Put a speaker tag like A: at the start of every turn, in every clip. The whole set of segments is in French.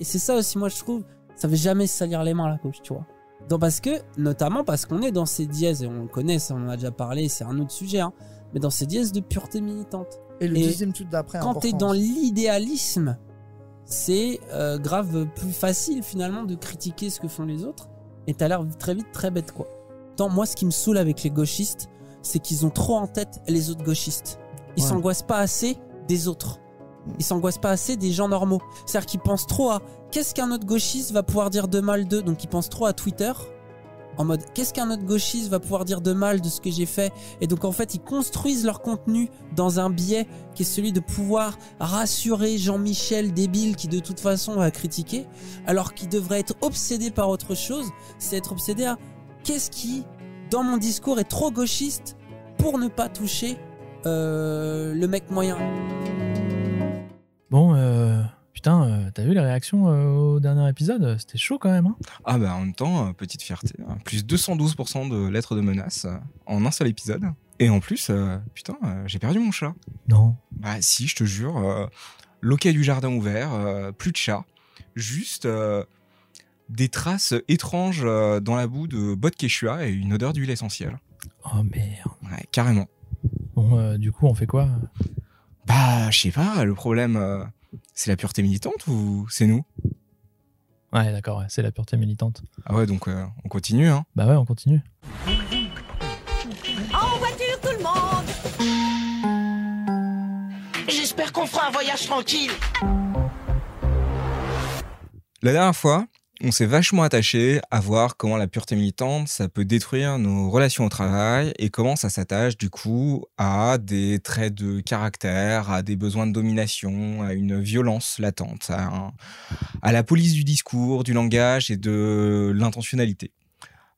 A: Et c'est ça aussi, moi, je trouve, ça veut jamais se salir les mains, la coach, tu vois. Donc, parce que, notamment parce qu'on est dans ces dièses, et on le connaît, ça, on en a déjà parlé, c'est un autre sujet, hein, mais dans ces dièses de pureté militante.
B: Et le
A: Et
B: deuxième truc d'après,
A: Quand t'es dans l'idéalisme, c'est euh, grave plus facile finalement de critiquer ce que font les autres, et t'as l'air très vite très bête, quoi. Tant moi, ce qui me saoule avec les gauchistes, c'est qu'ils ont trop en tête les autres gauchistes. Ils
B: Ouais.
A: s'angoissent pas assez des autres. Ils s'angoissent pas assez des gens normaux. C'est-à-dire qu'ils pensent trop à qu'est-ce qu'un autre gauchiste va pouvoir dire de mal d'eux. Donc ils pensent trop à Twitter. En mode qu'est-ce qu'un autre gauchiste va pouvoir dire de mal de ce que j'ai fait? Et donc en fait ils construisent leur contenu dans un biais qui est celui de pouvoir rassurer Jean-Michel débile qui de toute façon va critiquer. Alors qu'il devrait être obsédé par autre chose. C'est être obsédé à qu'est-ce qui dans mon discours est trop gauchiste pour ne pas toucher euh, le mec moyen.
C: Bon, euh, putain, euh, t'as vu les réactions euh, au dernier épisode? C'était chaud quand même. Hein
D: Ah bah en même temps, petite fierté. hein. Plus 212% de lettres de menaces euh, en un seul épisode. Et en plus, euh, putain, euh, j'ai perdu mon chat.
C: non.
D: Bah si, je te jure. euh, loquet du jardin ouvert, euh, plus de chat. Juste euh, des traces étranges euh, dans la boue de bottes quechua et une odeur d'huile essentielle.
C: Oh merde.
D: Ouais, carrément.
C: Bon, euh, du coup, on fait quoi?
D: Bah, je sais pas, le problème, euh, c'est la pureté militante ou c'est nous?
C: Ouais, d'accord, ouais, c'est la pureté militante.
D: Ah ouais, donc euh, on continue, hein?
C: Bah ouais, on continue.
E: En voiture, tout le monde J'espère qu'on fera un voyage tranquille.
D: La dernière fois, on s'est vachement attaché à voir comment la pureté militante, ça peut détruire nos relations au travail et comment ça s'attache du coup à des traits de caractère, à des besoins de domination, à une violence latente, à, la police du discours, du langage et de l'intentionnalité.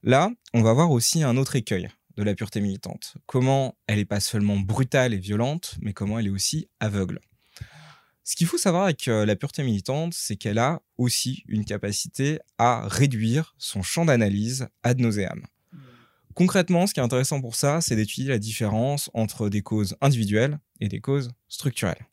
D: Là, on va voir aussi un autre écueil de la pureté militante. Comment elle n'est pas seulement brutale et violente, mais comment elle est aussi aveugle. Ce qu'il faut savoir avec la pureté militante, c'est qu'elle a aussi une capacité à réduire son champ d'analyse ad nauseam. Concrètement, ce qui est intéressant pour ça, c'est d'étudier la différence entre des causes individuelles et des causes structurelles.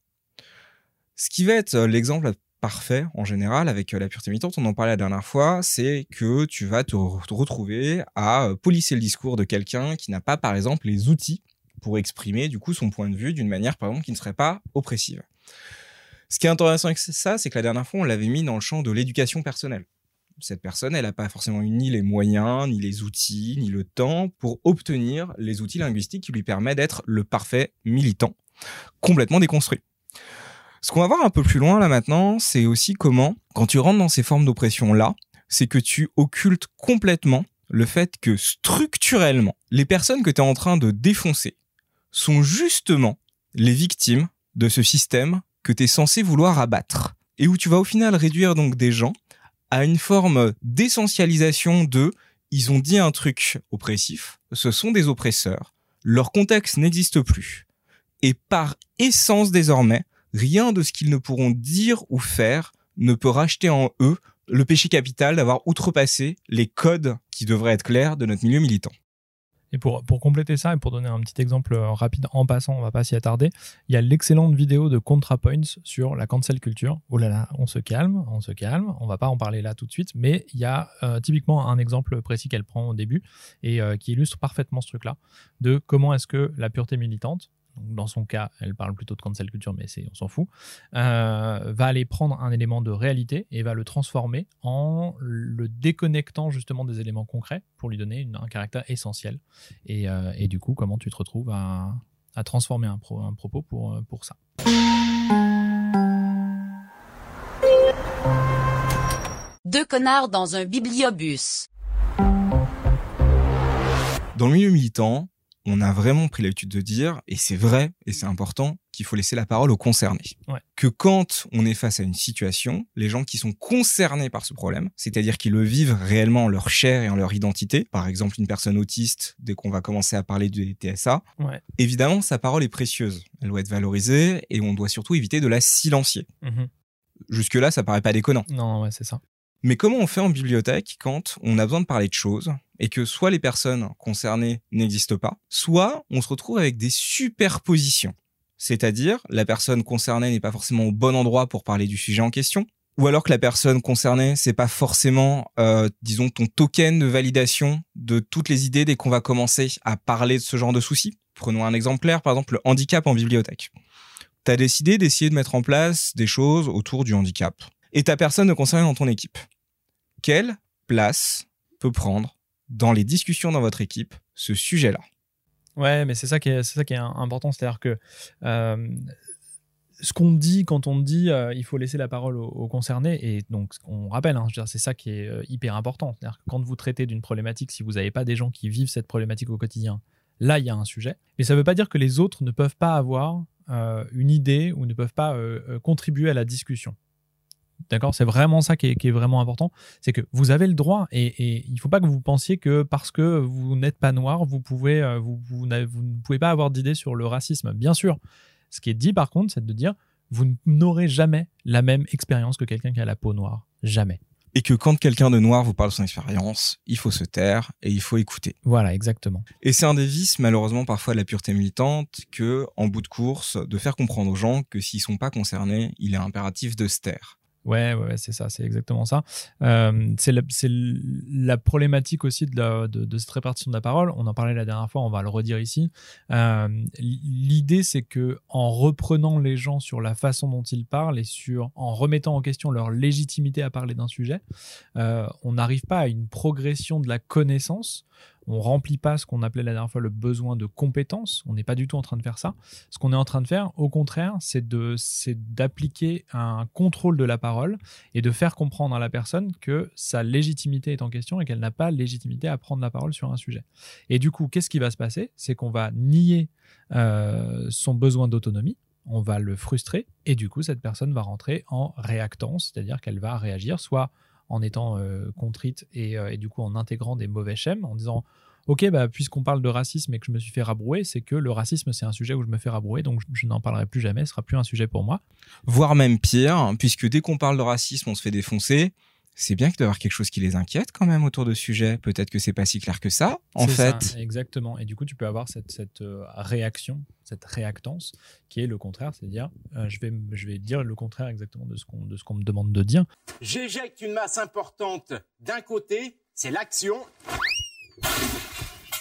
D: Ce qui va être l'exemple parfait en général avec la pureté militante, on en parlait la dernière fois, c'est que tu vas te re- te retrouver à polisser le discours de quelqu'un qui n'a pas, par exemple, les outils pour exprimer du coup son point de vue d'une manière, par exemple, qui ne serait pas oppressive. Ce qui est intéressant avec ça, c'est que la dernière fois, on l'avait mis dans le champ de l'éducation personnelle. Cette personne, elle n'a pas forcément eu ni les moyens, ni les outils, ni le temps pour obtenir les outils linguistiques qui lui permettent d'être le parfait militant, complètement déconstruit. Ce qu'on va voir un peu plus loin là maintenant, c'est aussi comment, quand tu rentres dans ces formes d'oppression-là, c'est que tu occultes complètement le fait que structurellement, les personnes que tu es en train de défoncer sont justement les victimes de ce système que tu es censé vouloir abattre. Et où tu vas au final réduire donc des gens à une forme d'essentialisation de ils ont dit un truc oppressif, ce sont des oppresseurs, leur contexte n'existe plus. Et par essence désormais, rien de ce qu'ils ne pourront dire ou faire ne peut racheter en eux le péché capital d'avoir outrepassé les codes qui devraient être clairs de notre milieu militant.
C: Et pour, compléter ça et pour donner un petit exemple euh, rapide en passant, on va pas s'y attarder, il y a l'excellente vidéo de ContraPoints sur la cancel culture. Oh là là, on se calme, on se calme, on va pas en parler là tout de suite, mais il y a euh, typiquement un exemple précis qu'elle prend au début et euh, qui illustre parfaitement ce truc-là de comment est-ce que la pureté militante, donc dans son cas, elle parle plutôt de cancel culture, mais on s'en fout, euh, va aller prendre un élément de réalité et va le transformer en le déconnectant justement des éléments concrets pour lui donner une- un caractère essentiel. Et, euh, et du coup, comment tu te retrouves à, à transformer un, pro- un propos pour, euh, pour ça?
F: Deux connards dans un bibliobus.
D: Dans le milieu militant, on a vraiment pris l'habitude de dire, et c'est vrai, et c'est important, qu'il faut laisser la parole aux concernés.
C: Ouais.
D: Que quand on est face à une situation, les gens qui sont concernés par ce problème, c'est-à-dire qui le vivent réellement en leur chair et en leur identité, par exemple une personne autiste, dès qu'on va commencer à parler du TSA,
C: Ouais.
D: évidemment, sa parole est précieuse. Elle doit être valorisée, et on doit surtout éviter de la silencier.
C: Mhm.
D: Jusque-là, ça paraît pas déconnant.
C: Non, ouais, c'est ça.
D: Mais comment on fait en bibliothèque quand on a besoin de parler de choses et que soit les personnes concernées n'existent pas, soit on se retrouve avec des superpositions. C'est-à-dire, la personne concernée n'est pas forcément au bon endroit pour parler du sujet en question, ou alors que la personne concernée, c'est pas forcément, euh, disons, ton token de validation de toutes les idées dès qu'on va commencer à parler de ce genre de soucis. Prenons un exemplaire, par exemple, le handicap en bibliothèque. Tu as décidé d'essayer de mettre en place des choses autour du handicap. Et ta personne ne concerne dans ton équipe. Quelle place peut prendre dans les discussions dans votre équipe ce sujet-là
C: Ouais, mais c'est ça qui est, important, c'est-à-dire que euh, ce qu'on dit quand on dit euh, il faut laisser la parole aux, concernés, et donc on rappelle, hein, c'est ça qui est euh, hyper important. C'est-à-dire que quand vous traitez d'une problématique, si vous n'avez pas des gens qui vivent cette problématique au quotidien, là il y a un sujet. Mais ça ne veut pas dire que les autres ne peuvent pas avoir euh, une idée ou ne peuvent pas contribuer à la discussion. D'accord? C'est vraiment ça qui est, qui est vraiment important. C'est que vous avez le droit et, et il ne faut pas que vous pensiez que parce que vous n'êtes pas noir, vous, pouvez, euh, vous, vous, n'avez- vous ne pouvez pas avoir d'idée sur le racisme. Bien sûr. Ce qui est dit par contre, c'est de dire vous n'aurez jamais la même expérience que quelqu'un qui a la peau noire. Jamais.
D: Et que quand quelqu'un de noir vous parle de son expérience, il faut se taire et il faut écouter.
C: Voilà, exactement.
D: Et c'est un des vices, malheureusement, parfois de la pureté militante, que, en bout de course, de faire comprendre aux gens que s'ils sont pas concernés, il est impératif de se taire.
C: Ouais, ouais, c'est ça, c'est exactement ça. Euh, c'est la, problématique aussi de cette répartition de la parole. On en parlait la dernière fois, on va le redire ici. Euh, L'idée, c'est que en reprenant les gens sur la façon dont ils parlent et sur en remettant en question leur légitimité à parler d'un sujet, euh, on n'arrive pas à une progression de la connaissance. On remplit pas ce qu'on appelait la dernière fois le besoin de compétence. On n'est pas du tout en train de faire ça. Ce qu'on est en train de faire, au contraire, c'est d'appliquer un contrôle de la parole et de faire comprendre à la personne que sa légitimité est en question et qu'elle n'a pas légitimité à prendre la parole sur un sujet. Et du coup, qu'est-ce qui va se passer? C'est qu'on va nier euh, son besoin d'autonomie, on va le frustrer, et du coup, cette personne va rentrer en réactance, c'est-à-dire qu'elle va réagir soit en étant euh, contrite et, euh, et du coup en intégrant des mauvais schèmes, en disant Ok, bah, puisqu'on parle de racisme et que je me suis fait rabrouer, c'est que le racisme, c'est un sujet où je me fais rabrouer, donc je, je n'en parlerai plus jamais, ce sera plus un sujet pour moi.
D: Voire même pire, puisque dès qu'on parle de racisme, on se fait défoncer. C'est bien qu'il doit y avoir quelque chose qui les inquiète quand même autour de ce sujet. Peut-être que c'est pas si clair que ça, en fait.
C: ça, exactement. Et du coup, tu peux avoir cette, cette euh, réaction, cette réactance, qui est le contraire, c'est-à-dire, euh, je, vais, je vais dire le contraire exactement de ce qu'on de ce qu'on me demande de dire.
B: J'éjecte une masse importante d'un côté, c'est l'action.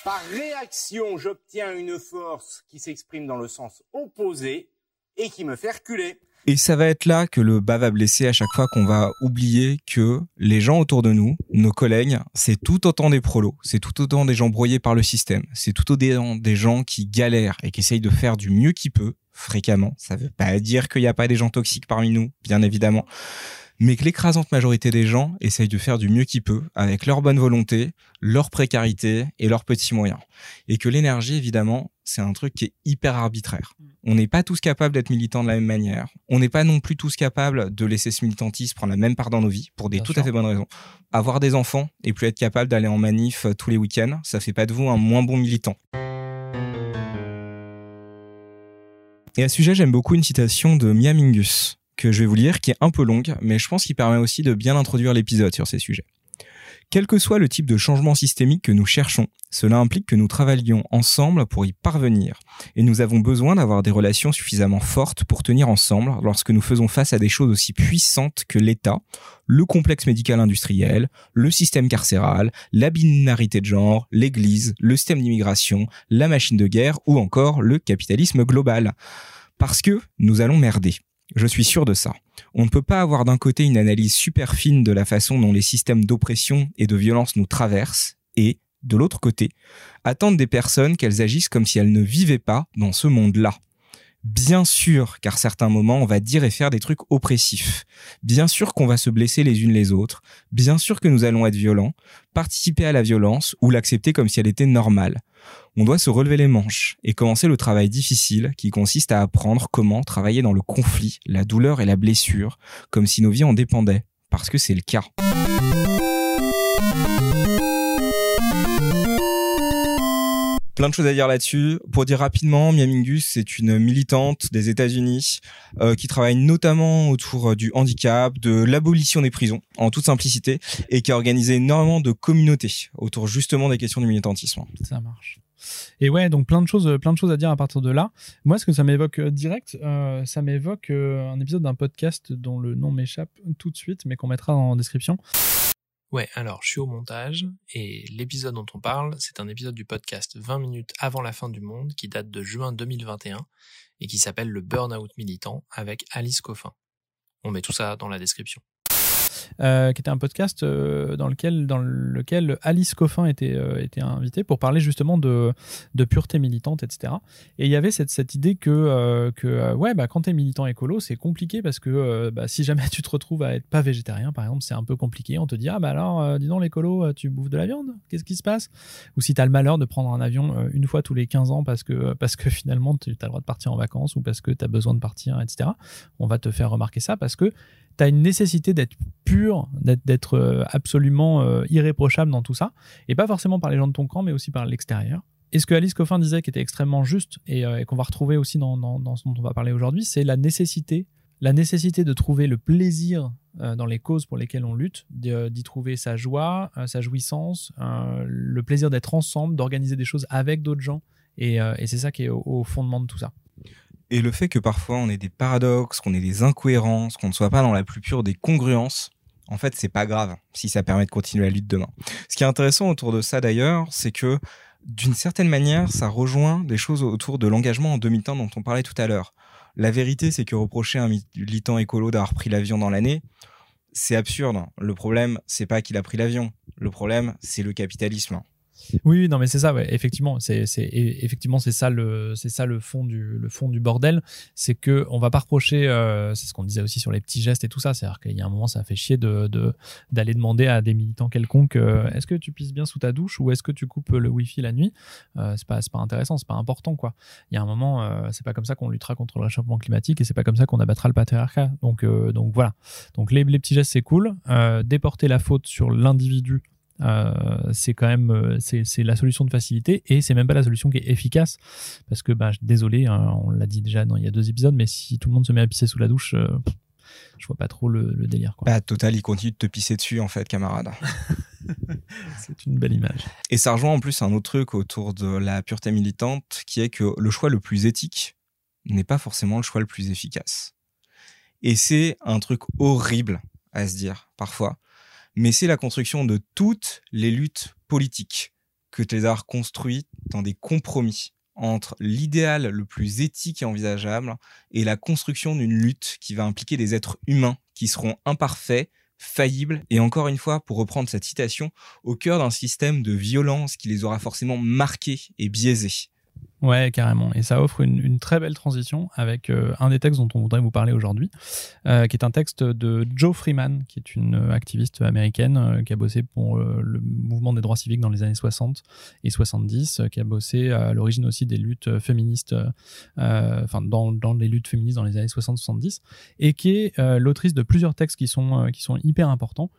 B: Par réaction, j'obtiens une force qui s'exprime dans le sens opposé et qui me fait reculer.
D: Et ça va être là que le bas va blesser à chaque fois qu'on va oublier que les gens autour de nous, nos collègues, c'est tout autant des prolos, c'est tout autant des gens broyés par le système, c'est tout autant des gens qui galèrent et qui essayent de faire du mieux qu'ils peuvent, fréquemment. Ça veut pas dire qu'il n'y a pas des gens toxiques parmi nous, bien évidemment. Mais que l'écrasante majorité des gens essayent de faire du mieux qu'ils peuvent avec leur bonne volonté, leur précarité et leurs petits moyens. Et que l'énergie, évidemment, c'est un truc qui est hyper arbitraire. On n'est pas tous capables d'être militants de la même manière. On n'est pas non plus tous capables de laisser ce militantisme prendre la même part dans nos vies pour des
C: Bien
D: tout
C: sûr.
D: à fait bonnes raisons. Avoir des enfants et plus être capable d'aller en manif euh, tous les week-ends, ça fait pas de vous un moins bon militant. Et à ce sujet, j'aime beaucoup une citation de Mia Mingus que je vais vous lire, qui est un peu longue, mais je pense qu'il permet aussi de bien introduire l'épisode sur ces sujets. Quel que soit le type de changement systémique que nous cherchons, cela implique que nous travaillions ensemble pour y parvenir. Et nous avons besoin d'avoir des relations suffisamment fortes pour tenir ensemble lorsque nous faisons face à des choses aussi puissantes que l'État, le complexe médical industriel, le système carcéral, la binarité de genre, l'Église, le système d'immigration, la machine de guerre ou encore le capitalisme global. Parce que nous allons merder. Je suis sûr de ça. On ne peut pas avoir d'un côté une analyse super fine de la façon dont les systèmes d'oppression et de violence nous traversent et, de l'autre côté, attendre des personnes qu'elles agissent comme si elles ne vivaient pas dans ce monde-là. Bien sûr qu'à certains moments, on va dire et faire des trucs oppressifs. Bien sûr qu'on va se blesser les unes les autres. Bien sûr que nous allons être violents, participer à la violence ou l'accepter comme si elle était normale. On doit se relever les manches et commencer le travail difficile qui consiste à apprendre comment travailler dans le conflit, la douleur et la blessure, comme si nos vies en dépendaient, parce que c'est le cas. Plein de choses à dire là-dessus. Pour dire rapidement, Mia Mingus, c'est une militante des États-Unis euh, qui travaille notamment autour euh, du handicap, de l'abolition des prisons, en toute simplicité, et qui a organisé énormément de communautés autour justement des questions du militantisme.
C: Ça marche. Et ouais, donc plein de choses, plein de choses à dire à partir de là. Moi, ce que ça m'évoque euh, direct, euh, ça m'évoque euh, un épisode d'un podcast dont le nom m'échappe tout de suite, mais qu'on mettra en description.
G: Ouais, alors je suis au montage et l'épisode dont on parle, c'est un épisode du podcast 20 minutes avant la fin du monde qui date de juin 2021 et qui s'appelle le Burnout militant avec Alice Coffin. On met tout ça dans la description.
C: Euh, qui était un podcast euh, dans lequel dans lequel Alice Coffin était euh, était invitée pour parler justement de de pureté militante, etc. Et il y avait cette cette idée que que ouais bah quand t'es militant écolo c'est compliqué parce que bah, si jamais tu te retrouves à être pas végétarien par exemple c'est un peu compliqué. On te dit ah bah alors dis donc l'écolo tu bouffes de la viande? Qu'est-ce qui se passe? Ou si t'as le malheur de prendre un avion une fois tous les 15 ans parce que parce que finalement tu as le droit de partir en vacances ou parce que tu as besoin de partir etc. On va te faire remarquer ça parce que tu as une nécessité d'être pur, d'être- euh, absolument euh, irréprochable dans tout ça, et pas forcément par les gens de ton camp, mais aussi par l'extérieur. Et ce que Alice Coffin disait qui était extrêmement juste et, euh, qu'on va retrouver aussi dans, ce dont on va parler aujourd'hui, c'est la nécessité, la nécessité de trouver le plaisir dans les causes pour lesquelles on lutte, d'y trouver sa joie, sa jouissance, le plaisir d'être ensemble, d'organiser des choses avec d'autres gens, et, c'est ça qui est au fondement de tout ça.
D: Et le fait que parfois on ait des paradoxes, qu'on ait des incohérences, qu'on ne soit pas dans la plus pure des congruences, en fait, c'est pas grave si ça permet de continuer la lutte demain. Ce qui est intéressant autour de ça d'ailleurs, c'est que d'une certaine manière, ça rejoint des choses autour de l'engagement en demi-temps dont on parlait tout à l'heure. La vérité, c'est que reprocher à un militant écolo d'avoir pris l'avion dans l'année, c'est absurde. Le problème, c'est pas qu'il a pris l'avion. Le problème, c'est le capitalisme.
C: Oui, non, mais c'est ça, ouais. Effectivement, c'est, effectivement, c'est ça le, c'est ça le fond du, le fond du bordel. C'est que on va pas reprocher, euh, c'est ce qu'on disait aussi sur les petits gestes et tout ça. C'est-à-dire qu'il y a un moment, ça fait chier de, de, d'aller demander à des militants quelconques, euh, est-ce que tu pisses bien sous ta douche ou est-ce que tu coupes le wifi la nuit? Euh, c'est pas, c'est pas intéressant, c'est pas important, quoi. Il y a un moment, euh, c'est pas comme ça qu'on luttera contre le réchauffement climatique et c'est pas comme ça qu'on abattra le patriarcat. Donc, donc voilà. Donc les, les petits gestes, c'est cool. Déporter la faute sur l'individu euh, c'est quand même euh, c'est la solution de facilité et c'est même pas la solution qui est efficace parce que bah, désolé hein, on l'a dit déjà dans il y a deux épisodes mais si tout le monde se met à pisser sous la douche euh, je vois pas trop le, le délire quoi.
D: Bah, total, il continue de te pisser dessus, en fait, camarade.
C: c'est une belle image
D: Et ça rejoint en plus un autre truc autour de la pureté militante, qui est que le choix le plus éthique n'est pas forcément le choix le plus efficace. Et c'est un truc horrible à se dire, parfois. Mais c'est la construction de toutes les luttes politiques que as reconstruites dans des compromis entre l'idéal le plus éthique et envisageable et la construction d'une lutte qui va impliquer des êtres humains qui seront imparfaits, faillibles et encore une fois, pour reprendre cette citation, au cœur d'un système de violence qui les aura forcément marqués et biaisés.
C: Ouais, carrément. Et ça offre une, très belle transition avec euh, un des textes dont on voudrait vous parler aujourd'hui, euh, qui est un texte de Joe Freeman, qui est une euh, activiste américaine qui a bossé pour le mouvement des droits civiques dans les années 60 et 70, euh, qui a bossé à l'origine aussi des luttes féministes, enfin dans, les luttes féministes dans les années 60-70, et qui est l'autrice de plusieurs textes qui sont hyper importants.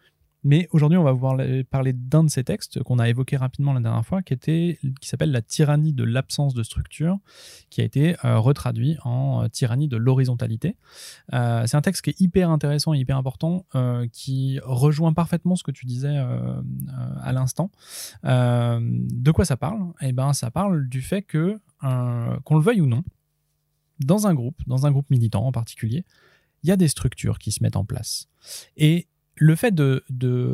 C: Mais aujourd'hui, on va vous parler- d'un de ces textes qu'on a évoqué rapidement la dernière fois, qui qui s'appelle La tyrannie de l'absence de structure, qui a été euh, retraduit en euh, tyrannie de l'horizontalité. Euh, c'est un texte qui est hyper intéressant et hyper important, qui rejoint parfaitement ce que tu disais à l'instant. De quoi ça parle? Eh ben, ça parle du fait que, qu'on le veuille ou non, dans un groupe, dans un groupe militant en particulier, il y a des structures qui se mettent en place. Et le fait de,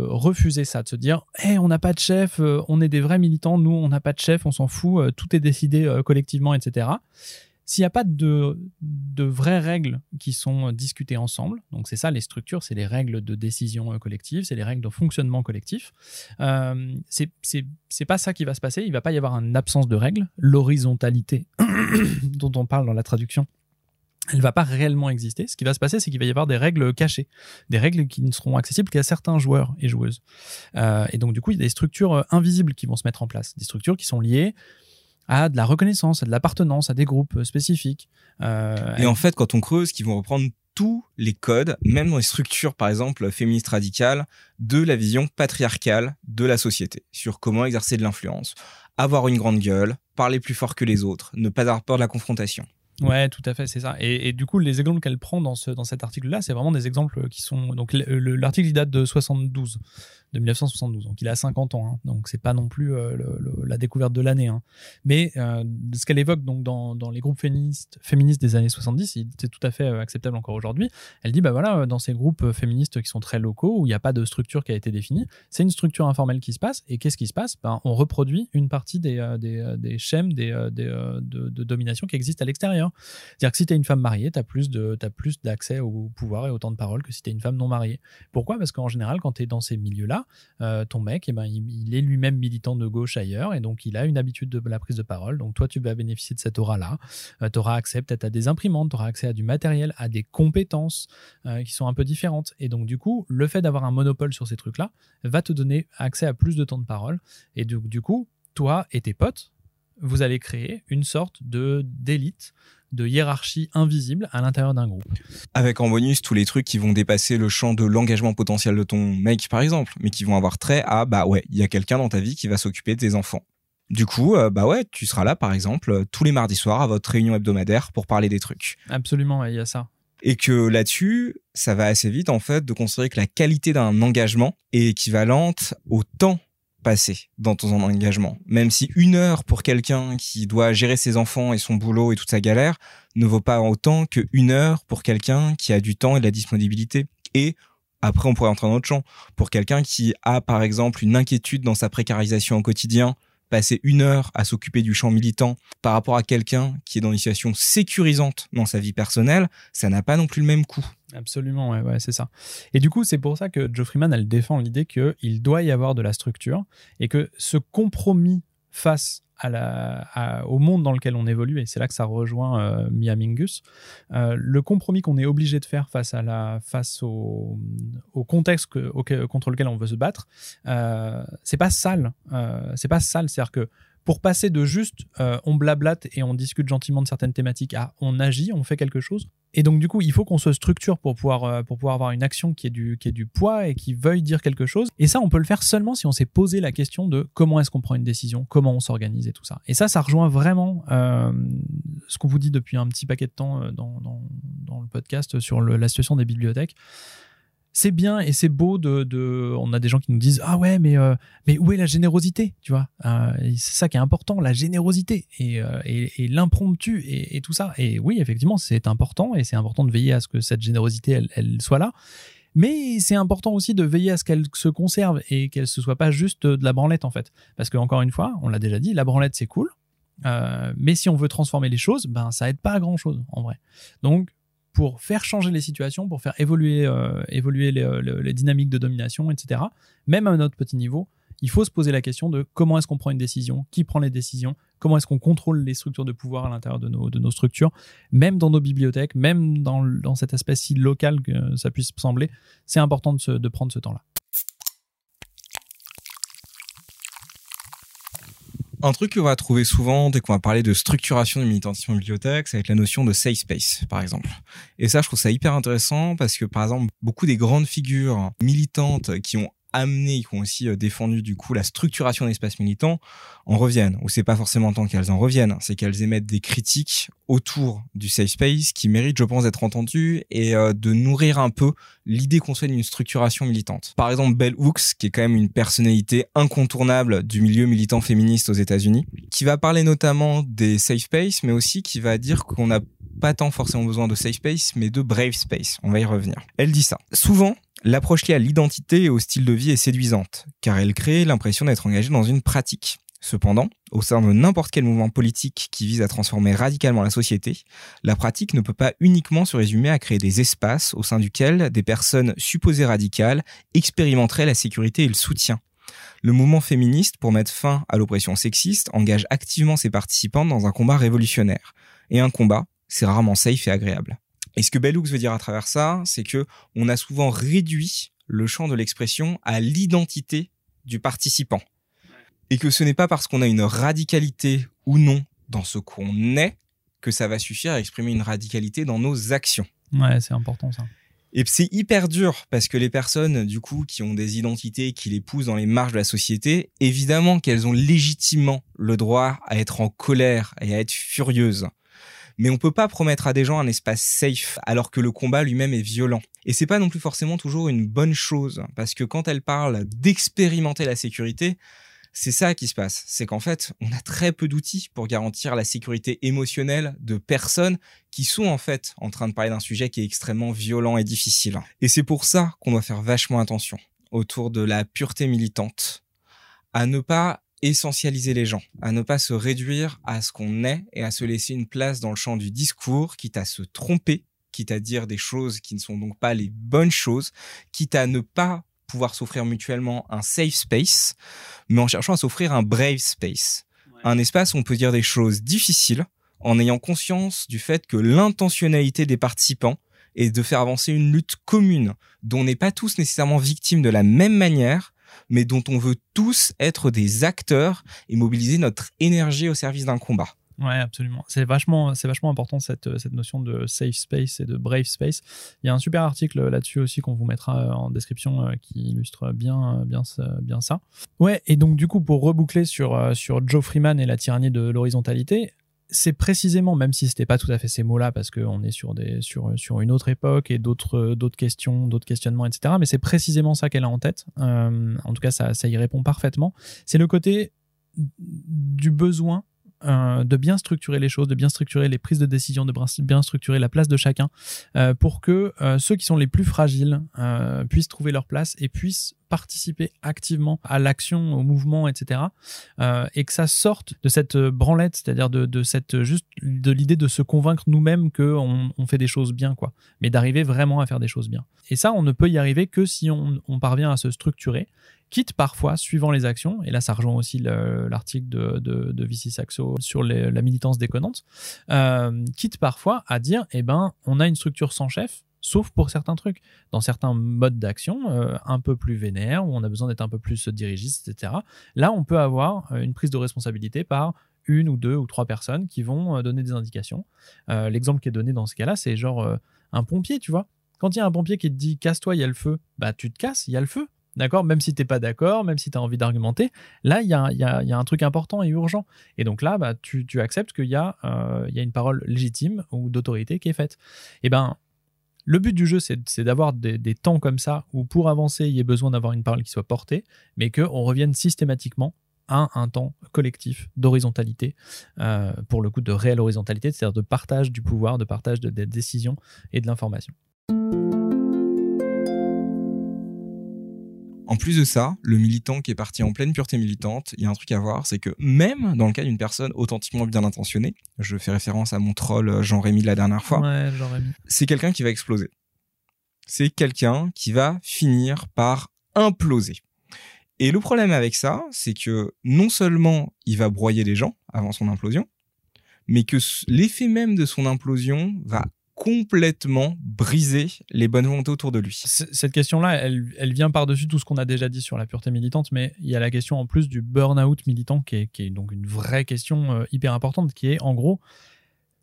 C: refuser ça, de se dire hey, on n'a pas de chef, euh, on est des vrais militants, nous on n'a pas de chef, on s'en fout, euh, tout est décidé euh, collectivement, etc. S'il n'y a pas de, vraies règles qui sont discutées ensemble, donc c'est ça les structures, c'est les règles de décision collective, c'est les règles de fonctionnement collectif, c'est pas ça qui va se passer, il va pas y avoir une absence de règles, l'horizontalité dont on parle dans la traduction elle va pas réellement exister. Ce qui va se passer, c'est qu'il va y avoir des règles cachées, des règles qui ne seront accessibles qu'à certains joueurs et joueuses. Euh, et donc, du coup, il y a des structures euh, invisibles qui vont se mettre en place, des structures qui sont liées à de la reconnaissance, à de l'appartenance, à des groupes euh, spécifiques.
D: Et en fait, quand on creuse, qu'ils vont reprendre tous les codes, même dans les structures, par exemple, féministes radicales, de la vision patriarcale de la société, sur comment exercer de l'influence, avoir une grande gueule, parler plus fort que les autres, ne pas avoir peur de la confrontation.
C: Ouais, tout à fait, c'est ça. Et, du coup, les exemples qu'elle prend dans, ce, dans cet article-là, c'est vraiment des exemples qui sont. Donc, le- le- l'article, il date de 72, de 1972. Donc, il a 50 ans. hein. donc, c'est pas non plus euh, la découverte de l'année. hein. Mais euh, ce qu'elle évoque donc dans, les groupes féministes, des années 70, il- c'est tout à fait euh, acceptable encore aujourd'hui. Elle dit, bah voilà, dans ces groupes féministes qui sont très locaux, où il n'y a pas de structure qui a été définie, c'est une structure informelle qui se passe. Et qu'est-ce qui se passe? Ben, On reproduit une partie des, des, schèmes des, de, domination qui existent à l'extérieur. C'est-à-dire que si tu es une femme mariée, tu as plus t'as plus d'accès au pouvoir et au temps de parole que si tu es une femme non mariée. Pourquoi? Parce qu'en général, quand tu es dans ces milieux-là, euh, ton mec, eh ben, il, est lui-même militant de gauche ailleurs et donc il a une habitude de la prise de parole. Donc toi, tu vas bénéficier de cette aura-là. tu auras accès peut-être à des imprimantes, tu auras accès à du matériel, à des compétences euh, qui sont un peu différentes. Et donc, du coup, le fait d'avoir un monopole sur ces trucs-là va te donner accès à plus de temps de parole. Et du, du coup, toi et tes potes, vous allez créer une sorte de d'élite, de hiérarchie invisible à l'intérieur d'un groupe.
D: Avec en bonus tous les trucs qui vont dépasser le champ de l'engagement potentiel de ton mec, par exemple, mais qui vont avoir trait à, bah ouais, il y a quelqu'un dans ta vie qui va s'occuper de tes enfants. Du coup, euh, bah ouais, tu seras là, par exemple, euh, tous les mardis soirs à votre réunion hebdomadaire pour parler des trucs.
C: Absolument, ouais, il y a ça.
D: Et que là-dessus, ça va assez vite, en fait, de considérer que la qualité d'un engagement est équivalente au temps passé dans ton engagement. Même si une heure pour quelqu'un qui doit gérer ses enfants et son boulot et toute sa galère ne vaut pas autant que une heure pour quelqu'un qui a du temps et de la disponibilité. Et après, on pourrait entrer dans notre champ. Pour quelqu'un qui a, par exemple, une inquiétude dans sa précarisation au quotidien, passer une heure à s'occuper du champ militant par rapport à quelqu'un qui est dans une situation sécurisante dans sa vie personnelle, ça n'a pas non plus le même coût.
C: Absolument, ouais, c'est ça. Et du coup, c'est pour ça que Joe Freeman, elle défend l'idée qu'il doit y avoir de la structure et que ce compromis face au monde dans lequel on évolue, et c'est là que ça rejoint euh, Mia Mingus, euh, le compromis qu'on est obligé de faire face, à la, face au, contexte contre lequel on veut se battre, euh, c'est pas sale. Euh, c'est pas sale, c'est-à-dire que pour passer de juste on blablate et on discute gentiment de certaines thématiques à on agit, on fait quelque chose. Et donc du coup, il faut qu'on se structure pour pouvoir, euh, pour pouvoir avoir une action qui ait, du, qui ait du poids et qui veuille dire quelque chose. Et ça, on peut le faire seulement si on s'est posé la question de comment est-ce qu'on prend une décision, comment on s'organise et tout ça. Et ça, ça rejoint vraiment euh, ce qu'on vous dit depuis un petit paquet de temps euh, dans, dans, dans le podcast sur le- la situation des bibliothèques c'est bien et c'est beau de, on a des gens qui nous disent ah ouais mais euh, mais où est la générosité tu vois? Euh, c'est ça qui est important la générosité et, euh, et, l'impromptu et, tout ça. Et oui effectivement c'est important et c'est important de veiller à ce que cette générosité elle, soit là. Mais c'est important aussi de veiller à ce qu'elle se conserve et qu'elle se soit pas juste de la branlette en fait. Parce que encore une fois on l'a déjà dit la branlette c'est cool. Mais si on veut transformer les choses ben ça aide pas à grand chose en vrai. Donc pour faire changer les situations, pour faire évoluer, euh, euh, les- dynamiques de domination, etc., même à notre petit niveau, il faut se poser la question de comment est-ce qu'on prend une décision, qui prend les décisions, comment est-ce qu'on contrôle les structures de pouvoir à l'intérieur de nos, structures, même dans nos bibliothèques, même dans, dans cet aspect si local que ça puisse sembler, c'est important de, se- de prendre ce temps-là.
D: Un truc qu'on va trouver souvent dès qu'on va parler de structuration du militantisme en bibliothèque, va être la notion de safe space, par exemple. Et ça, je trouve ça hyper intéressant parce que, par exemple, beaucoup des grandes figures militantes qui ont amené, qui ont aussi euh, défendu du coup la structuration d'espaces militants, en reviennent. Ou c'est pas forcément tant qu'elles en reviennent, c'est qu'elles émettent des critiques autour du safe space qui méritent, je pense, d'être entendues et euh, de nourrir un peu l'idée qu'on soit d'une structuration militante. Par exemple, Bell Hooks, qui est quand même une personnalité incontournable du milieu militant féministe aux États-Unis, qui va parler notamment des safe space, mais aussi qui va dire qu'on n'a pas tant forcément besoin de safe space, mais de brave space. On va y revenir. Elle dit ça. Souvent, l'approche liée à l'identité et au style de vie est séduisante, car elle crée l'impression d'être engagé dans une pratique. Cependant, au sein de n'importe quel mouvement politique qui vise à transformer radicalement la société, la pratique ne peut pas uniquement se résumer à créer des espaces au sein duquel des personnes supposées radicales expérimenteraient la sécurité et le soutien. Le mouvement féministe, pour mettre fin à l'oppression sexiste, engage activement ses participants dans un combat révolutionnaire. Et un combat, c'est rarement safe et agréable. Et ce que Bell Hooks veut dire à travers ça, c'est que on a souvent réduit le champ de l'expression à l'identité du participant. Et que ce n'est pas parce qu'on a une radicalité ou non dans ce qu'on est que ça va suffire à exprimer une radicalité dans nos actions.
C: Ouais, c'est important ça.
D: Et c'est hyper dur parce que les personnes, du coup, qui ont des identités qui les poussent dans les marges de la société, évidemment qu'elles ont légitimement le droit à être en colère et à être furieuses. Mais on peut pas promettre à des gens un espace safe alors que le combat lui-même est violent. Et c'est pas non plus forcément toujours une bonne chose parce que quand elle parle d'expérimenter la sécurité, c'est ça qui se passe. C'est qu'en fait, on a très peu d'outils pour garantir la sécurité émotionnelle de personnes qui sont en fait en train de parler d'un sujet qui est extrêmement violent et difficile. Et c'est pour ça qu'on doit faire vachement attention autour de la pureté militante, à ne pas essentialiser les gens, à ne pas se réduire à ce qu'on est et à se laisser une place dans le champ du discours, quitte à se tromper, quitte à dire des choses qui ne sont donc pas les bonnes choses, quitte à ne pas pouvoir s'offrir mutuellement un safe space, mais en cherchant à s'offrir un brave space. Un espace où on peut dire des choses difficiles en ayant conscience du fait que l'intentionnalité des participants est de faire avancer une lutte commune dont on n'est pas tous nécessairement victimes de la même manière, mais dont on veut tous être des acteurs et mobiliser notre énergie au service d'un combat.
C: Ouais, absolument. C'est vachement, c'est vachement important cette, cette notion de safe space et de brave space. Il y a un super article là-dessus aussi qu'on vous mettra en description euh, qui illustre bien, bien, bien ça. Ouais, et donc du coup, pour reboucler sur, euh, sur Joe Freeman et la tyrannie de l'horizontalité, c'est précisément, même si c'était pas tout à fait ces mots-là, parce qu'on est sur, des, sur, sur une autre époque et d'autres, d'autres questions, d'autres questionnements, etc. Mais c'est précisément ça qu'elle a en tête. Euh, en tout cas, ça, ça y répond parfaitement. C'est le côté du besoin euh, de bien structurer les choses, de bien structurer les prises de décision, de bien structurer la place de chacun, euh, pour que euh, ceux qui sont les plus fragiles puissent trouver leur place et puissent participer activement à l'action, au mouvement, etc. et que ça sorte de cette branlette, c'est-à-dire de, cette juste de l'idée de se convaincre nous-mêmes qu'on on fait des choses bien, quoi. Mais d'arriver vraiment à faire des choses bien. Et ça, on ne peut y arriver que si on, on parvient à se structurer quitte parfois, suivant les actions, et là ça rejoint aussi l'article de, de, Vici Saxo sur la militance déconnante, euh, quitte parfois à dire, eh ben, on a une structure sans chef, sauf pour certains trucs. Dans certains modes d'action, euh, un peu plus vénères, où on a besoin d'être un peu plus dirigiste, etc., là on peut avoir euh, une prise de responsabilité par une ou deux ou trois personnes qui vont donner des indications. L'exemple qui est donné dans ce cas-là, c'est genre un pompier, tu vois. Quand il y a un pompier qui te dit casse-toi, il y a le feu, bah tu te casses, il y a le feu. D'accord? Même si tu n'es pas d'accord, même si tu as envie d'argumenter, là, il y a, un truc important et urgent. Et donc là, bah, tu, acceptes qu'il y, euh, y, a une parole légitime ou d'autorité qui est faite. Et ben, le but du jeu, c'est d'avoir des, temps comme ça où pour avancer, il y ait besoin d'avoir une parole qui soit portée, mais qu'on revienne systématiquement à un temps collectif d'horizontalité, euh, pour le coup de réelle horizontalité, c'est-à-dire de partage du pouvoir, de partage des décisions et de l'information.
D: En plus de ça, le militant qui est parti en pleine pureté militante, il y a un truc à voir, c'est que même dans le cas d'une personne authentiquement bien intentionnée, je fais référence à mon troll euh, Jean-Rémy la dernière fois, c'est quelqu'un qui va exploser. C'est quelqu'un qui va finir par imploser. Et le problème avec ça, c'est que non seulement il va broyer les gens avant son implosion, mais que l'effet même de son implosion va complètement briser les bonnes volontés autour de lui.
C: Cette question-là, elle, vient par-dessus tout ce qu'on a déjà dit sur la pureté militante, mais il y a la question en plus du burn-out militant, qui est, donc une vraie question euh, hyper importante, qui est en gros,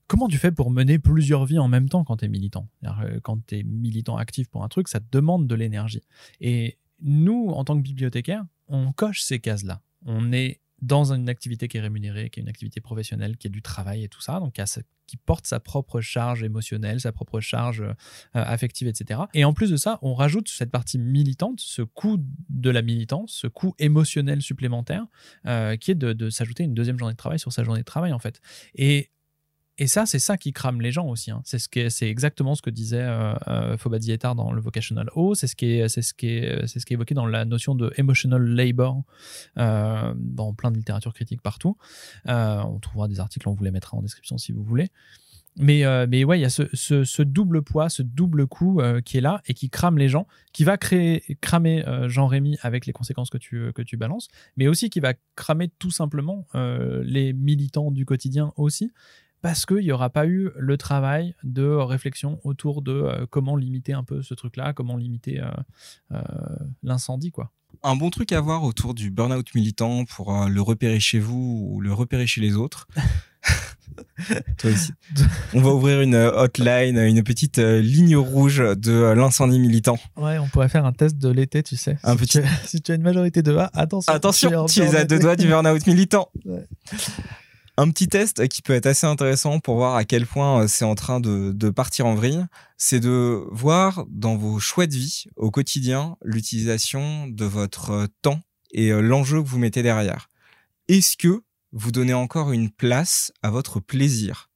C: comment tu fais pour mener plusieurs vies en même temps quand tu es militant euh, Quand tu es militant actif pour un truc, ça te demande de l'énergie. Et nous, en tant que bibliothécaires, on coche ces cases-là. On est dans une activité qui est rémunérée, qui est une activité professionnelle, qui est du travail et tout ça, donc qui porte sa propre charge émotionnelle, sa propre charge euh, affective, etc. Et en plus de ça, on rajoute cette partie militante, ce coût de la militance, ce coût émotionnel supplémentaire, euh, qui est de, de s'ajouter une deuxième journée de travail sur sa journée de travail, en fait. Et et ça, c'est ça qui crame les gens aussi. Hein. C'est ce exactement ce que disait euh, euh dans le Vocational O. C'est ce qui est, ce qui est, ce qui est évoqué dans la notion de emotional labor euh, dans plein de littérature critique partout. Euh, on trouvera des articles, on vous les mettra en description si vous voulez. Mais, euh, mais ouais, il y a ce, ce, double poids, ce double coup qui est là et qui crame les gens, qui va créer, cramer Jean-Rémy avec les conséquences que tu, que tu balances, mais aussi qui va cramer tout simplement les militants du quotidien aussi, parce qu'il n'y aura pas eu le travail de réflexion autour de euh, comment limiter un peu ce truc-là, comment limiter euh, euh, l'incendie, quoi.
D: Un bon truc à voir autour du burn-out militant pour le repérer chez vous ou le repérer chez les autres. Toi aussi. On va ouvrir une hotline, une petite ligne rouge de l'incendie militant.
C: Ouais, on pourrait faire un test de l'été, tu sais.
D: Un
C: si,
D: petit...
C: tu, si tu as une majorité de A, attention.
D: Attention, tu, es à deux doigts du burn-out militant. Un petit test qui peut être assez intéressant pour voir à quel point euh, c'est en train de, de partir en vrille, c'est de voir dans vos choix de vie au quotidien l'utilisation de votre euh, temps et euh, l'enjeu que vous mettez derrière. Est-ce que vous donnez encore une place à votre plaisir?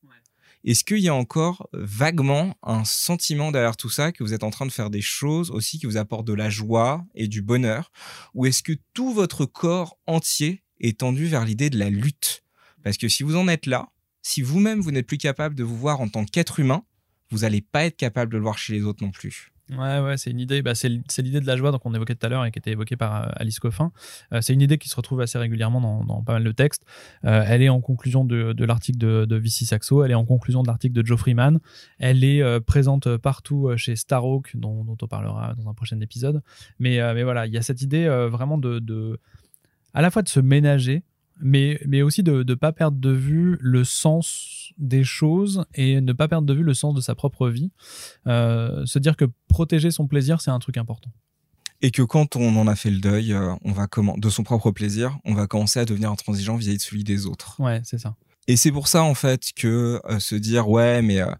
D: Est-ce qu'il y a encore vaguement un sentiment derrière tout ça que vous êtes en train de faire des choses aussi qui vous apportent de la joie et du bonheur? Ou est-ce que tout votre corps entier est tendu vers l'idée de la lutte? Parce que si vous en êtes là, si vous-même vous n'êtes plus capable de vous voir en tant qu'être humain, vous n'allez pas être capable de le voir chez les autres non plus.
C: Ouais, ouais, c'est une idée. Bah, c'est l'idée de la joie qu'on évoquait tout à l'heure et qui était évoquée par euh, Alice Coffin. Euh, c'est une idée qui se retrouve assez régulièrement dans, pas mal de textes. Euh, elle est en conclusion de, l'article de, de Vici Saxo. Elle est en conclusion de l'article de Joe Freeman. Elle est présente partout chez Starhawk, dont, dont on parlera dans un prochain épisode. Mais, voilà, il y a cette idée vraiment de, de, à la fois de se ménager, mais, mais aussi de ne pas perdre de vue le sens des choses et ne pas perdre de vue le sens de sa propre vie. Euh, se dire que protéger son plaisir, c'est un truc important.
D: Et que quand on en a fait le deuil, euh, on va comment de son propre plaisir, on va commencer à devenir intransigeant vis-à-vis de celui des autres.
C: Ouais, c'est ça.
D: Et c'est pour ça en fait que euh, se dire ouais mais euh,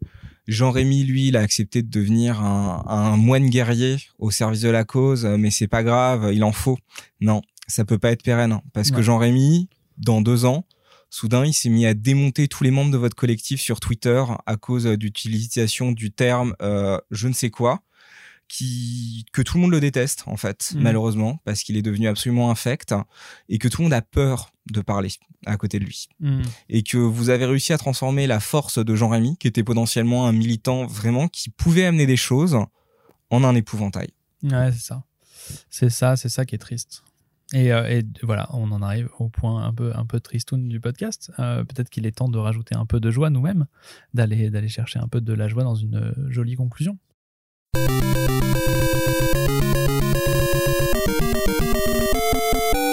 D: Jean-Rémy lui il a accepté de devenir un, un moine guerrier au service de la cause mais c'est pas grave il en faut non ça peut pas être pérenne hein, parce que. Jean-Rémy dans deux ans soudain il s'est mis à démonter tous les membres de votre collectif sur Twitter à cause euh, d'utilisation du terme euh, je ne sais quoi qui que tout le monde le déteste en fait
C: Mhm.
D: malheureusement parce qu'il est devenu absolument infect et que tout le monde a peur de parler à côté de lui
C: Mm.
D: et que vous avez réussi à transformer la force de Jean-Rémy, qui était potentiellement un militant vraiment qui pouvait amener des choses, en un épouvantail.
C: Ouais, c'est ça. C'est ça, c'est ça qui est triste. Et, euh, et voilà, on en arrive au point un peu, un peu tristoun du podcast. Euh, Peut-être qu'il est temps de rajouter un peu de joie nous-mêmes, d'aller, d'aller chercher un peu de la joie dans une euh, jolie conclusion.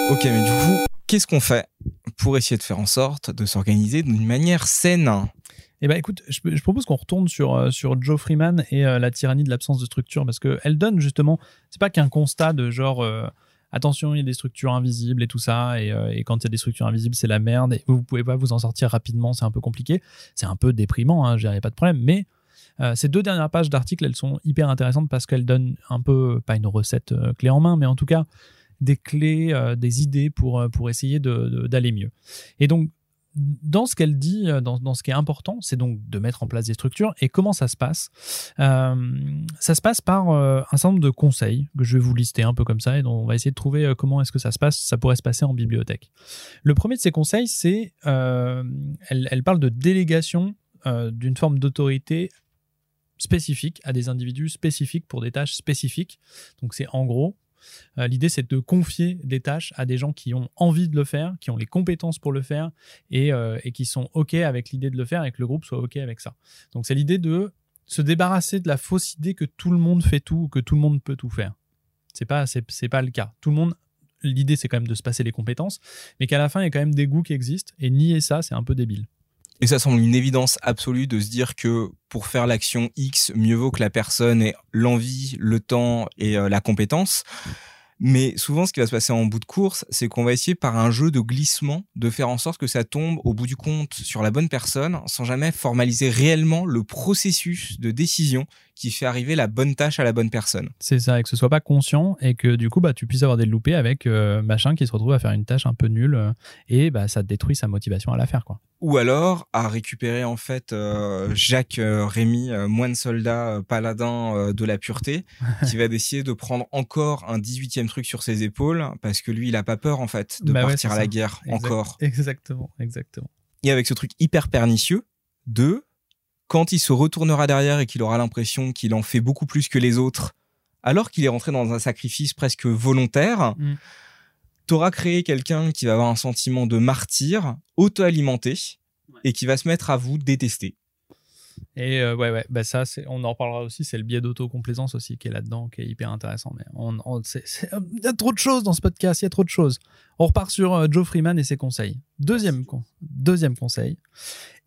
D: Ok, mais du coup, qu'est-ce qu'on fait pour essayer de faire en sorte de s'organiser d'une manière saine?
C: Eh ben écoute, je, je propose qu'on retourne sur, sur Joe Freeman et euh, la tyrannie de l'absence de structure parce qu'elle donne justement, c'est pas qu'un constat de genre euh, attention, il y a des structures invisibles et tout ça, et, euh, et quand il y a des structures invisibles, c'est la merde et vous pouvez pas vous en sortir rapidement, c'est un peu compliqué, c'est un peu déprimant, hein, dirais pas de problème, mais euh, ces deux dernières pages d'article, elles sont hyper intéressantes parce qu'elles donnent un peu, pas une recette euh, clé en main, mais en tout cas des clés, des idées pour, pour essayer de- de- d'aller mieux. Et donc, dans ce qu'elle dit, euh, dans, ce qui est important, c'est donc de mettre en place des structures. Et comment ça se passe? Euh, Ça se passe par euh, un certain nombre de conseils que je vais vous lister un peu comme ça, et dont on va essayer de trouver comment est-ce que ça se passe. Ça pourrait se passer en bibliothèque. Le premier de ces conseils, c'est euh, elle, parle de délégation d'une forme d'autorité spécifique à des individus spécifiques pour des tâches spécifiques. Donc c'est en gros euh, L'idée, c'est de confier des tâches à des gens qui ont envie de le faire, qui ont les compétences pour le faire et, euh, et qui sont OK avec l'idée de le faire et que le groupe soit OK avec ça. Donc, c'est l'idée de se débarrasser de la fausse idée que tout le monde fait tout ou que tout le monde peut tout faire. C'est pas, c'est pas le cas. Tout le monde, l'idée, c'est quand même de se passer les compétences, mais qu'à la fin, il y a quand même des goûts qui existent et nier ça, c'est un peu débile.
D: Et ça semble une évidence absolue de se dire que pour faire l'action X, mieux vaut que la personne ait l'envie, le temps et euh, la compétence. Mais souvent, ce qui va se passer en bout de course, c'est qu'on va essayer par un jeu de glissement de faire en sorte que ça tombe au bout du compte sur la bonne personne sans jamais formaliser réellement le processus de décision qui fait arriver la bonne tâche à la bonne personne.
C: C'est ça, et que ce soit pas conscient et que du coup, bah, tu puisses avoir des loupés avec euh, machin qui se retrouve à faire une tâche un peu nulle euh, et bah, ça détruit sa motivation à la faire. Quoi.
D: Ou alors à récupérer en fait euh, Jacques Rémy, moine soldat paladin de la pureté, qui va décider de prendre encore un 18e truc sur ses épaules parce que lui il a pas peur en fait de
C: Bah
D: partir à la guerre
C: Exact-
D: encore.
C: Exactement, exactement.
D: Et avec ce truc hyper pernicieux de quand il se retournera derrière et qu'il aura l'impression qu'il en fait beaucoup plus que les autres, alors qu'il est rentré dans un sacrifice presque volontaire,
C: Mm.
D: t'auras créé quelqu'un qui va avoir un sentiment de martyr, auto-alimenté, et qui va se mettre à vous détester.
C: Et euh, ouais, ouais, bah ça, c'est, on en reparlera aussi. C'est le biais d'autocomplaisance aussi qui est là-dedans, qui est hyper intéressant. Mais on, on- c'est- c'est- il y a trop de choses dans ce podcast, il y a trop de choses. On repart sur euh, Joe Freeman et ses conseils. Deuxième, con- deuxième conseil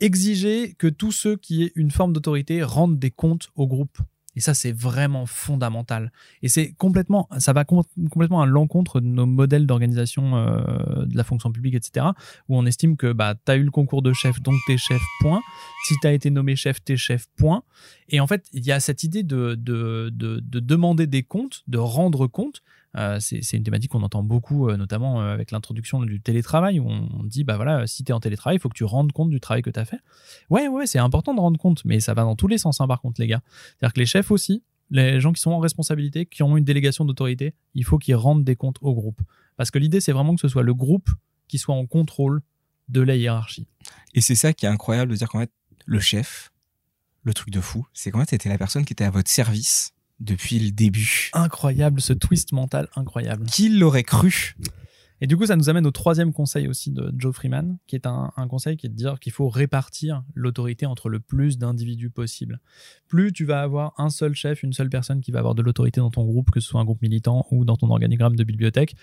C: exiger que tous ceux qui aient une forme d'autorité rendent des comptes au groupe. Et ça, c'est vraiment fondamental. Et c'est complètement, ça va com- complètement à l'encontre de nos modèles d'organisation euh, de la fonction publique, etc., où on estime que bah, tu as eu le concours de chef, donc t'es chef, point. Si tu as été nommé chef, t'es chef, point. Et en fait, il y a cette idée de, de, de demander des comptes, de rendre compte. Euh, c'est une thématique qu'on entend beaucoup, euh, notamment euh, avec l'introduction du télétravail, où on, on dit, bah voilà, si tu es en télétravail, il faut que tu rendes compte du travail que tu as fait. Ouais, ouais, c'est important de rendre compte, mais ça va dans tous les sens, hein, par contre, les gars. C'est-à-dire que les chefs aussi, les gens qui sont en responsabilité, qui ont une délégation d'autorité, il faut qu'ils rendent des comptes au groupe. Parce que l'idée, c'est vraiment que ce soit le groupe qui soit en contrôle de la hiérarchie.
D: Et c'est ça qui est incroyable de dire qu'en fait, le chef, le truc de fou, c'est qu'en fait, c'était la personne qui était à votre service depuis le début.
C: Incroyable, ce twist mental incroyable.
D: Qui l'aurait cru?
C: Et du coup, ça nous amène au troisième conseil aussi de Joe Freeman, qui est un, un conseil qui est de dire qu'il faut répartir l'autorité entre le plus d'individus possible. Plus tu vas avoir un seul chef, une seule personne qui va avoir de l'autorité dans ton groupe, que ce soit un groupe militant ou dans ton organigramme de bibliothèque,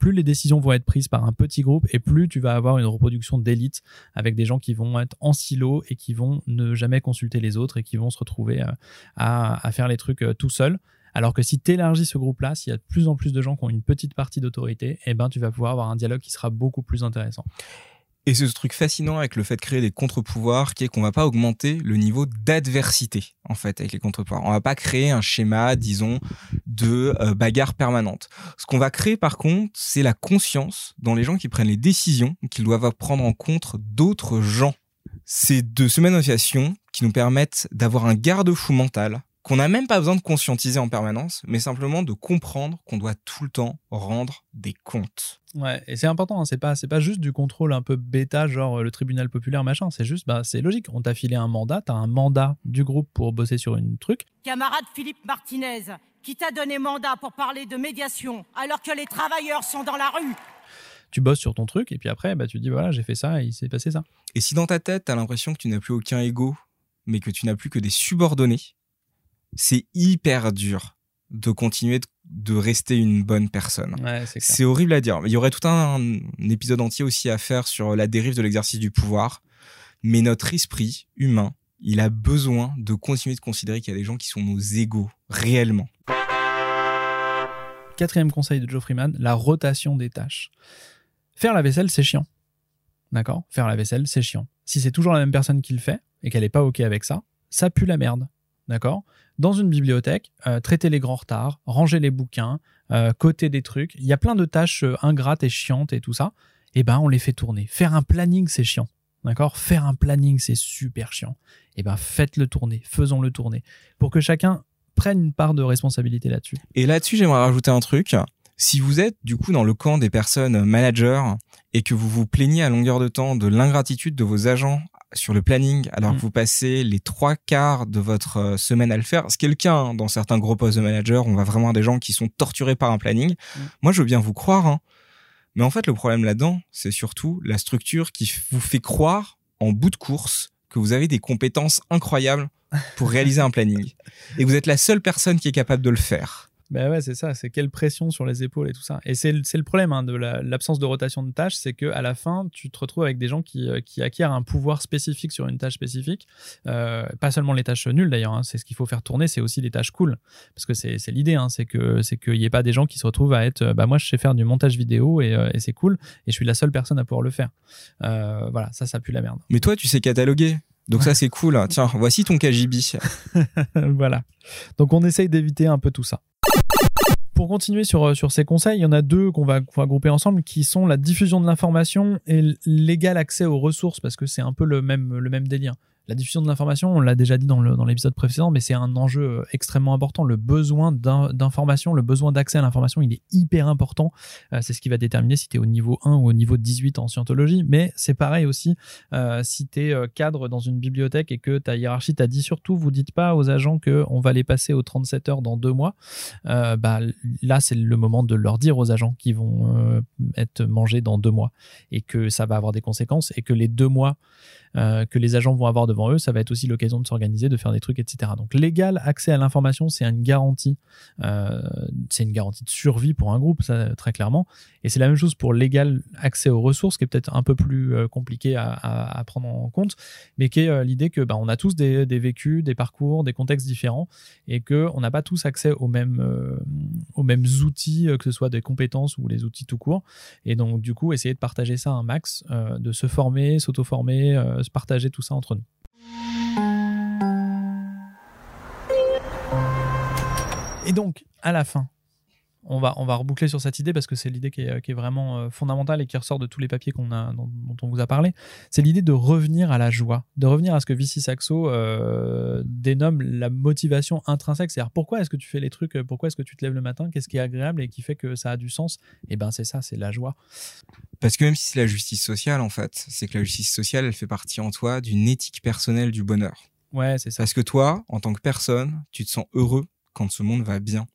C: plus les décisions vont être prises par un petit groupe et plus tu vas avoir une reproduction d'élite avec des gens qui vont être en silo et qui vont ne jamais consulter les autres et qui vont se retrouver euh, à, faire les trucs euh, tout seuls. Alors que si tu élargis ce groupe-là, s'il y a de plus en plus de gens qui ont une petite partie d'autorité, eh ben, tu vas pouvoir avoir un dialogue qui sera beaucoup plus intéressant.
D: Et c'est ce truc fascinant avec le fait de créer des contre-pouvoirs qui est qu'on va pas augmenter le niveau d'adversité en fait avec les contre-pouvoirs. On va pas créer un schéma, disons, de euh, bagarre permanente. Ce qu'on va créer par contre, c'est la conscience dans les gens qui prennent les décisions qu'ils doivent prendre en compte d'autres gens. C'est de ce manifestation qui nous permettent d'avoir un garde-fou mental qu'on n'a même pas besoin de conscientiser en permanence, mais simplement de comprendre qu'on doit tout le temps rendre des comptes.
C: Ouais, et c'est important, hein, c'est pas c'est pas juste du contrôle un peu bêta genre euh, le tribunal populaire machin, c'est juste bah c'est logique, on t'a filé un mandat, t'as un mandat du groupe pour bosser sur une truc.
H: Camarade Philippe Martinez, qui t'a donné mandat pour parler de médiation alors que les travailleurs sont dans la rue
C: Tu bosses sur ton truc et puis après bah tu dis voilà, j'ai fait ça et il s'est passé ça.
D: Et si dans ta tête, t'as l'impression que tu n'as plus aucun ego, mais que tu n'as plus que des subordonnés, c'est hyper dur de continuer de, de rester une bonne personne.
C: Ouais, c'est clair.
D: C'est horrible à dire. Il y aurait tout un, un épisode entier aussi à faire sur la dérive de l'exercice du pouvoir. Mais notre esprit humain, il a besoin de continuer de considérer qu'il y a des gens qui sont nos égaux, réellement.
C: Quatrième conseil de Joe Freeman, la rotation des tâches. Faire la vaisselle, c'est chiant. D'accord? Faire la vaisselle, c'est chiant. Si c'est toujours la même personne qui le fait et qu'elle n'est pas OK avec ça, ça pue la merde. D'accord? Dans une bibliothèque, euh, traiter les grands retards, ranger les bouquins, euh, coter des trucs, il y a plein de tâches euh, ingrates et chiantes et tout ça. Eh ben, on les fait tourner. Faire un planning, c'est chiant. D'accord? Faire un planning, c'est super chiant. Eh ben, faites-le tourner, faisons-le tourner. Pour que chacun prenne une part de responsabilité là-dessus.
D: Et là-dessus, j'aimerais rajouter un truc. Si vous êtes du coup dans le camp des personnes managers et que vous vous plaignez à longueur de temps de l'ingratitude de vos agents sur le planning, alors
C: Mm.
D: que vous passez les trois quarts de votre euh, semaine à le faire, ce qui est le cas hein, dans certains gros postes de manager, on va vraiment avoir des gens qui sont torturés par un planning.
C: Mm.
D: Moi, je veux bien vous croire, hein. mais en fait, le problème là-dedans, c'est surtout la structure qui vous fait croire en bout de course que vous avez des compétences incroyables pour réaliser un planning et vous êtes la seule personne qui est capable de le faire.
C: Ben ouais, c'est ça, c'est quelle pression sur les épaules et tout ça. Et c'est le problème hein, de la- l'absence de rotation de tâches, c'est que à la fin, tu te retrouves avec des gens qui, euh, qui acquièrent un pouvoir spécifique sur une tâche spécifique. Euh, pas seulement les tâches nulles d'ailleurs, hein, c'est ce qu'il faut faire tourner, c'est aussi les tâches cool. Parce que c'est l'idée, hein, c'est qu'il n'y ait pas des gens qui se retrouvent à être, euh, bah moi je sais faire du montage vidéo et, et c'est cool, et je suis la seule personne à pouvoir le faire. Euh, voilà, ça, ça pue la merde.
D: Mais toi, tu sais cataloguer. Donc ça, c'est cool. Tiens, voici ton KGB.
C: voilà. Donc on essaye d'éviter un peu tout ça. Pour continuer sur, euh, sur ces conseils, il y en a deux qu'on va, qu'on va grouper ensemble qui sont la diffusion de l'information et l'égal accès aux ressources parce que c'est un peu le même, le même délire. La diffusion de l'information, on l'a déjà dit dans l'épisode précédent, mais c'est un enjeu euh, extrêmement important. Le besoin d'in- d'information, le besoin d'accès à l'information, il est hyper important. Euh, c'est ce qui va déterminer si tu es au niveau 1 ou au niveau 18 en scientologie. Mais c'est pareil aussi euh, si tu es cadre dans une bibliothèque et que ta hiérarchie t'a dit surtout, vous dites pas aux agents qu'on va les passer aux 37 heures dans deux mois. Bah, là, c'est le moment de leur dire aux agents qui vont être mangés dans deux mois et que ça va avoir des conséquences et que les deux mois euh, que les agents vont avoir devant eux, ça va être aussi l'occasion de s'organiser, de faire des trucs, etc. Donc l'égal accès à l'information, c'est une garantie, euh, c'est une garantie de survie pour un groupe, ça très clairement. Et c'est la même chose pour l'égal accès aux ressources, qui est peut-être un peu plus euh, compliqué à, prendre en compte, mais qui est l'idée que bah, on a tous des, vécus, des parcours, des contextes différents, et que on n'a pas tous accès aux mêmes aux mêmes outils, que ce soit des compétences ou les outils tout court. Et donc du coup, essayer de partager ça un max, de se former, s'auto-former, se partager tout ça entre nous. Et donc, à la fin, on va, on va reboucler sur cette idée parce que c'est l'idée qui est, qui est vraiment euh, fondamentale et qui ressort de tous les papiers qu'on a, dont, dont on vous a parlé. C'est l'idée de revenir à la joie, de revenir à ce que Vici Saxo euh, dénomme la motivation intrinsèque. C'est-à-dire pourquoi est-ce que tu fais les trucs, euh, pourquoi est-ce que tu te lèves le matin, qu'est-ce qui est agréable et qui fait que ça a du sens? Et ben c'est ça, c'est la joie.
D: Parce que même si c'est la justice sociale, en fait, c'est que la justice sociale, elle fait partie en toi d'une éthique personnelle du bonheur.
C: Ouais, c'est ça.
D: Parce que toi, en tant que personne, tu te sens heureux quand ce monde va bien.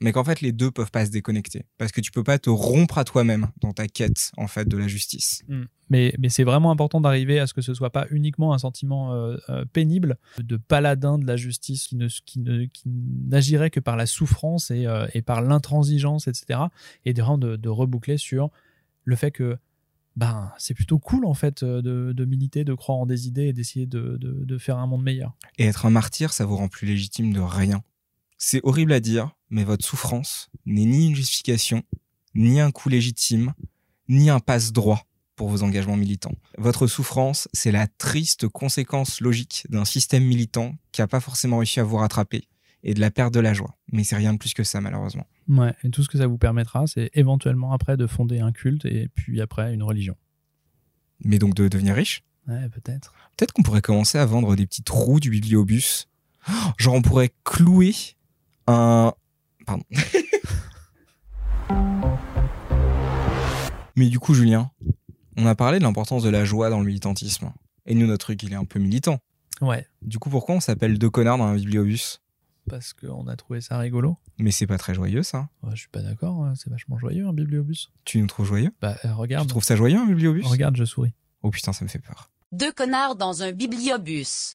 D: Mais qu'en fait, les deux peuvent pas se déconnecter. Parce que tu peux pas te rompre à toi-même dans ta quête, en fait, de la justice.
C: Mm. Mais, mais c'est vraiment important d'arriver à ce que ce soit pas uniquement un sentiment euh, euh, pénible de paladin de la justice qui ne qui ne qui n'agirait que par la souffrance et, euh, et par l'intransigeance, etc. Et de, de, de reboucler sur le fait que ben c'est plutôt cool en fait de, de militer, de croire en des idées et d'essayer de, de, de faire un monde meilleur.
D: Et être un martyr, ça vous rend plus légitime de rien. C'est horrible à dire, mais votre souffrance n'est ni une justification, ni un coup légitime, ni un passe-droit pour vos engagements militants. Votre souffrance, c'est la triste conséquence logique d'un système militant qui n'a pas forcément réussi à vous rattraper et de la perte de la joie. Mais c'est rien de plus que ça, malheureusement.
C: Ouais, et tout ce que ça vous permettra, c'est éventuellement après de fonder un culte et puis après une religion.
D: Mais donc de devenir riche?
C: Ouais, peut-être.
D: Peut-être qu'on pourrait commencer à vendre des petits trous du bibliobus. Oh, Genre, on pourrait clouer un. Pardon. Mais du coup, Julien, on a parlé de l'importance de la joie dans le militantisme. Et nous, notre truc, il est un peu militant.
C: Ouais,
D: Du coup, pourquoi on s'appelle deux connards dans un bibliobus?
C: Parce qu'on a trouvé ça rigolo.
D: Mais c'est pas très joyeux, ça.
C: Ouais, je suis pas d'accord, hein, c'est vachement joyeux un bibliobus.
D: Tu nous trouves joyeux?
C: Bah euh,
D: Tu
C: regarde,
D: trouves ça joyeux, un bibliobus?
C: Regarde, je souris.
D: Oh putain, ça me fait peur.
F: Deux connards dans un bibliobus.